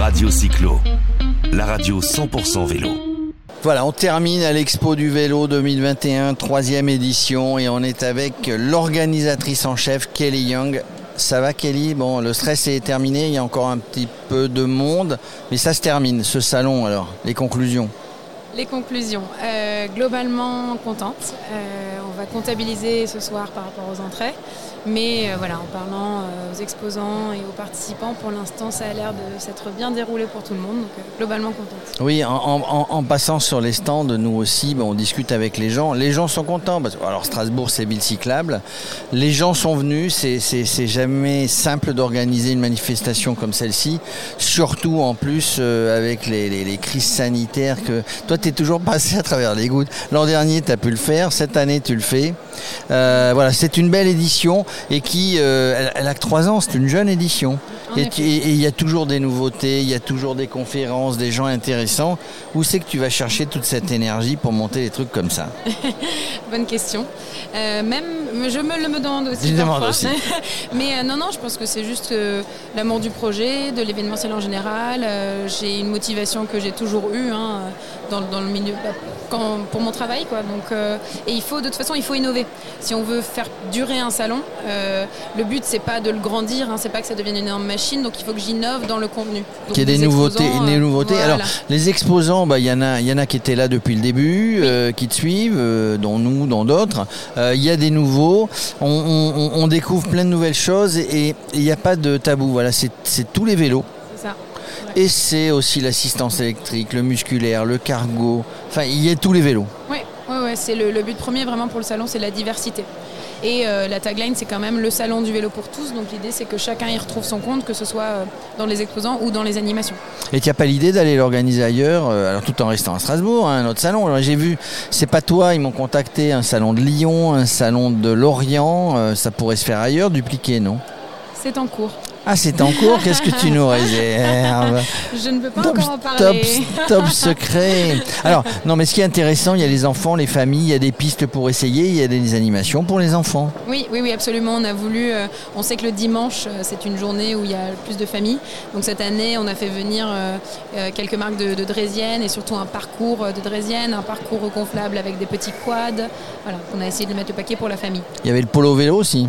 Radio Cyclo, la radio 100% vélo. Voilà, on termine à l'Expo du vélo 2021, troisième édition, et on est avec l'organisatrice en chef, Kelly Young. Ça va Kelly? Bon, le stress est terminé, il y a encore un petit peu de monde, mais ça se termine, ce salon alors, les conclusions les conclusions. Euh, globalement contente. Euh, on va comptabiliser ce soir par rapport aux entrées. Mais euh, voilà, en parlant aux exposants et aux participants, pour l'instant, ça a l'air de s'être bien déroulé pour tout le monde. Donc globalement contente. Oui, en, passant sur les stands, nous aussi, on discute avec les gens. Les gens sont contents. Parce, alors Strasbourg, c'est ville cyclable. Les gens sont venus. C'est jamais simple d'organiser une manifestation comme celle-ci. Surtout en plus avec les, les, crises sanitaires que toi tu es toujours passé à travers les gouttes. L'an dernier, tu as pu le faire, cette année, tu le fais. Euh, voilà, c'est une belle édition et qui, euh, elle, a que 3 ans, c'est une jeune édition. Et il y a toujours des nouveautés, il y a toujours des conférences, des gens intéressants. Où c'est que tu vas chercher toute cette énergie pour monter des trucs comme ça? Bonne question. Euh, même, je me le demande aussi. Je demande aussi. Mais non, non, je pense que c'est juste l'amour du projet, de l'événementiel en général. j'ai une motivation que j'ai toujours eue hein, dans, dans, le milieu, bah, quand, pour mon travail. Quoi. Donc, et il faut, de toute façon, il faut innover. Si on veut faire durer un salon, euh, le but c'est pas de le grandir, hein, c'est pas que ça devienne une énorme machine, donc il faut que j'innove dans le contenu. Qu'il y ait des nouveautés, des nouveautés. Alors les exposants, bah, il y en a, y en a qui étaient là depuis le début, euh, qui te suivent, euh, dont nous, dont d'autres. Il y a des nouveaux. On, découvre plein de nouvelles choses et il n'y a pas de tabou. Voilà, c'est tous les vélos. Ça. Et c'est aussi l'assistance électrique, le musculaire, le cargo. Enfin, il y a tous les vélos. Oui, ouais, c'est le, but premier vraiment pour le salon, c'est la diversité. Et euh, la tagline, c'est quand même le salon du vélo pour tous. Donc l'idée, c'est que chacun y retrouve son compte, que ce soit euh, dans les exposants ou dans les animations. Et tu n'as pas l'idée d'aller l'organiser ailleurs, euh, alors tout en restant à Strasbourg, hein, un autre salon. J'ai vu, c'est pas toi, ils m'ont contacté, un salon de Lyon, un salon de Lorient. ça pourrait se faire ailleurs, dupliquer, non? C'est en cours. Ah, c'est en cours Qu'est-ce que tu nous réserves Je ne peux pas encore en parler. Top, secret. Alors, non, mais ce qui est intéressant, il y a les enfants, les familles, il y a des pistes pour essayer, il y a des animations pour les enfants. Oui, oui, oui, absolument. On a voulu. Euh, on sait que le dimanche, euh, c'est une journée où il y a plus de familles. Donc cette année, on a fait venir euh, quelques marques de, de Drésienne et surtout un parcours de Drésienne, un parcours reconflable avec des petits quads. Voilà, on a essayé de mettre le paquet pour la famille. Il y avait le polo vélo aussi.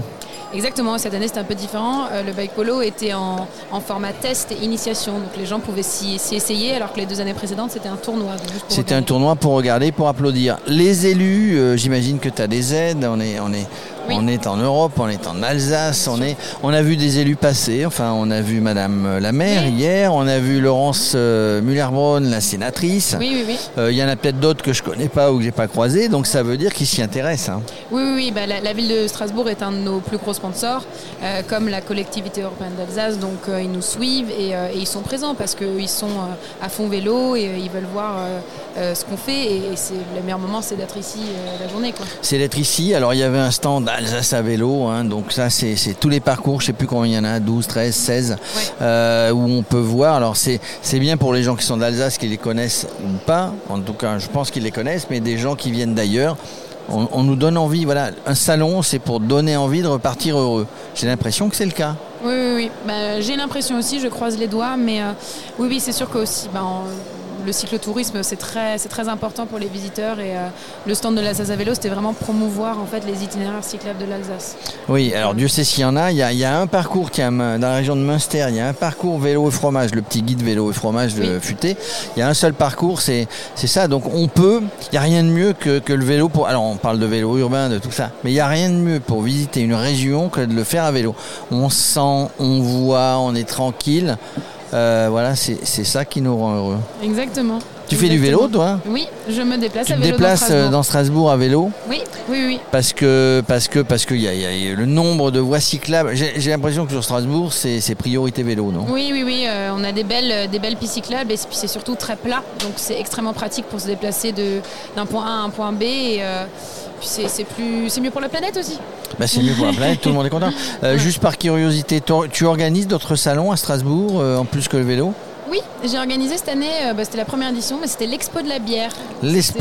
Exactement, cette année c'était un peu différent. Euh, le bike polo était en, format test et initiation, donc les gens pouvaient s'y essayer, alors que les deux années précédentes c'était un tournoi. C'était un tournoi pour regarder, pour applaudir. Les élus, euh, j'imagine que tu as des aides, on est, on est, on est en Europe, on est en Alsace, on, est, on a vu des élus passer. Enfin, on a vu Madame la maire hier, on a vu Laurence euh, Muller-Braun, la sénatrice. Oui, oui, oui. Euh, il y en a peut-être d'autres que je connais pas ou que j'ai pas croisé, donc ça veut dire qu'ils s'y intéressent. Hein. Oui, oui, oui. Bah, la, ville de Strasbourg est un de nos plus gros sponsors, euh, comme la collectivité européenne d'Alsace. Donc ils nous suivent et, ils sont présents parce qu'ils sont à fond vélo et ils veulent voir ce qu'on fait. Et, c'est le meilleur moment, c'est d'être ici la journée. C'est d'être ici. Alors il y avait un stand Alsace à vélo. Hein, donc ça, c'est tous les parcours, je sais plus combien il y en a, 12, 13, 16, où on peut voir. Alors c'est bien pour les gens qui sont d'Alsace, qui les connaissent ou pas. En tout cas, je pense qu'ils les connaissent, mais des gens qui viennent d'ailleurs. On, nous donne envie, voilà, un salon, c'est pour donner envie de repartir heureux. J'ai l'impression que c'est le cas. Oui, oui, oui. Bah, j'ai l'impression aussi, je croise les doigts, mais euh, oui, oui, c'est sûr que aussi, bah, le cyclotourisme, c'est très, c'est très important pour les visiteurs et euh, le stand de l'Alsace à vélo, c'était vraiment promouvoir en fait les itinéraires cyclables de l'Alsace. Oui, alors Dieu sait s'il y en a. Il y a, un parcours qui dans la région de Münster, il y a un parcours vélo et fromage, le petit guide vélo et fromage de Futé. Il y a un seul parcours, c'est, c'est ça. Donc on peut, il n'y a rien de mieux que, que le vélo pour. Alors on parle de vélo urbain, de tout ça, mais il n'y a rien de mieux pour visiter une région que de le faire à vélo. On sent, on voit, on est tranquille. Euh, voilà, c'est ça qui nous rend heureux. Exactement. Tu fais du vélo, toi? Oui, je me déplace à vélo. Tu te déplaces euh, dans Strasbourg. à vélo? Oui, oui, oui. Parce que parce que parce qu'il y, a le nombre de voies cyclables. J'ai l'impression que sur Strasbourg, c'est priorité vélo, non? Oui, oui, oui. Euh, on a des belles des belles pistes cyclables et puis c'est surtout très plat, donc c'est extrêmement pratique pour se déplacer d'un point A à un point B. Et, c'est plus c'est mieux pour la planète aussi. Bah, c'est mieux pour la planète, tout le monde est content. Euh, juste par curiosité, tu organises d'autres salons à Strasbourg euh, en plus que le vélo? Oui, j'ai organisé cette année, euh, bah, c'était la première édition, mais c'était l'expo de la bière. L'expo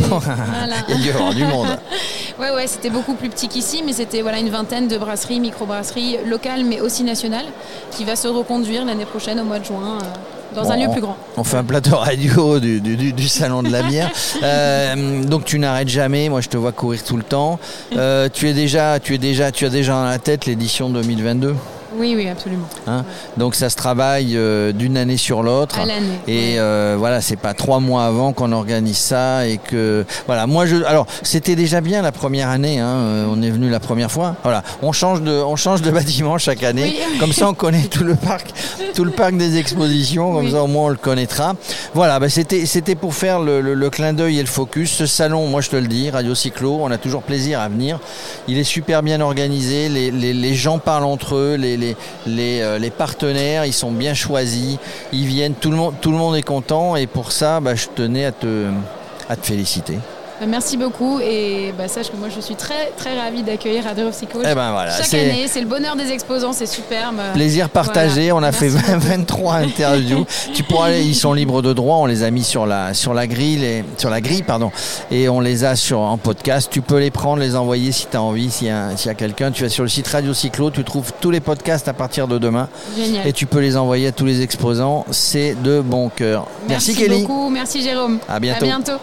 Il y a du monde. ouais, ouais, c'était beaucoup plus petit qu'ici, mais c'était voilà, une vingtaine de brasseries, micro-brasseries locales, mais aussi nationales, qui va se reconduire l'année prochaine au mois de juin dans un lieu plus grand. On fait un plateau radio du, du- du- du salon de la bière. Euh, donc tu n'arrêtes jamais. Moi, je te vois courir tout le temps. Euh, tu es déjà, tu es déjà, tu as déjà dans la tête l'édition 2022. Oui, oui, absolument. hein. Donc ça se travaille euh, d'une année sur l'autre. À l'année. Et euh, voilà, c'est pas trois mois avant qu'on organise ça et que voilà. Moi, je alors c'était déjà bien la première année. hein, euh, on est venu la première fois. Voilà, on change de on change de bâtiment chaque année. Oui. Comme ça, on connaît tout le parc, tout le parc des expositions. Comme Oui. ça, au moins, on le connaîtra. Voilà, bah, c'était c'était pour faire le, le- le clin d'œil et le focus. Ce salon, moi, je te le dis, Radio Cyclo, on a toujours plaisir à venir. Il est super bien organisé. Les, les- les gens parlent entre eux. Les, euh, les partenaires, ils sont bien choisis. Ils viennent. Tout le monde, tout le monde est content. Et pour ça, bah, je tenais à te, à te féliciter. Bah, Merci beaucoup et bah, sache que moi je suis très très ravie d'accueillir Radio Psycho. Eh ben voilà, Chaque année, c'est le bonheur des exposants, c'est superbe. Plaisir partagé. Voilà. On a Merci fait beaucoup. 23 interviews. tu pourras aller, ils sont libres de droit. On les a mis sur la sur la grille, et, sur la grille, pardon, et on les a sur en podcast. Tu peux les prendre, les envoyer si tu as envie. S'il y a, s'il y a quelqu'un, tu vas sur le site Radio Cyclo. Tu trouves tous les podcasts à partir de demain Génial. et tu peux les envoyer à tous les exposants. C'est de bon cœur. Merci, Kelly. beaucoup, merci Jérôme. À bientôt. À bientôt.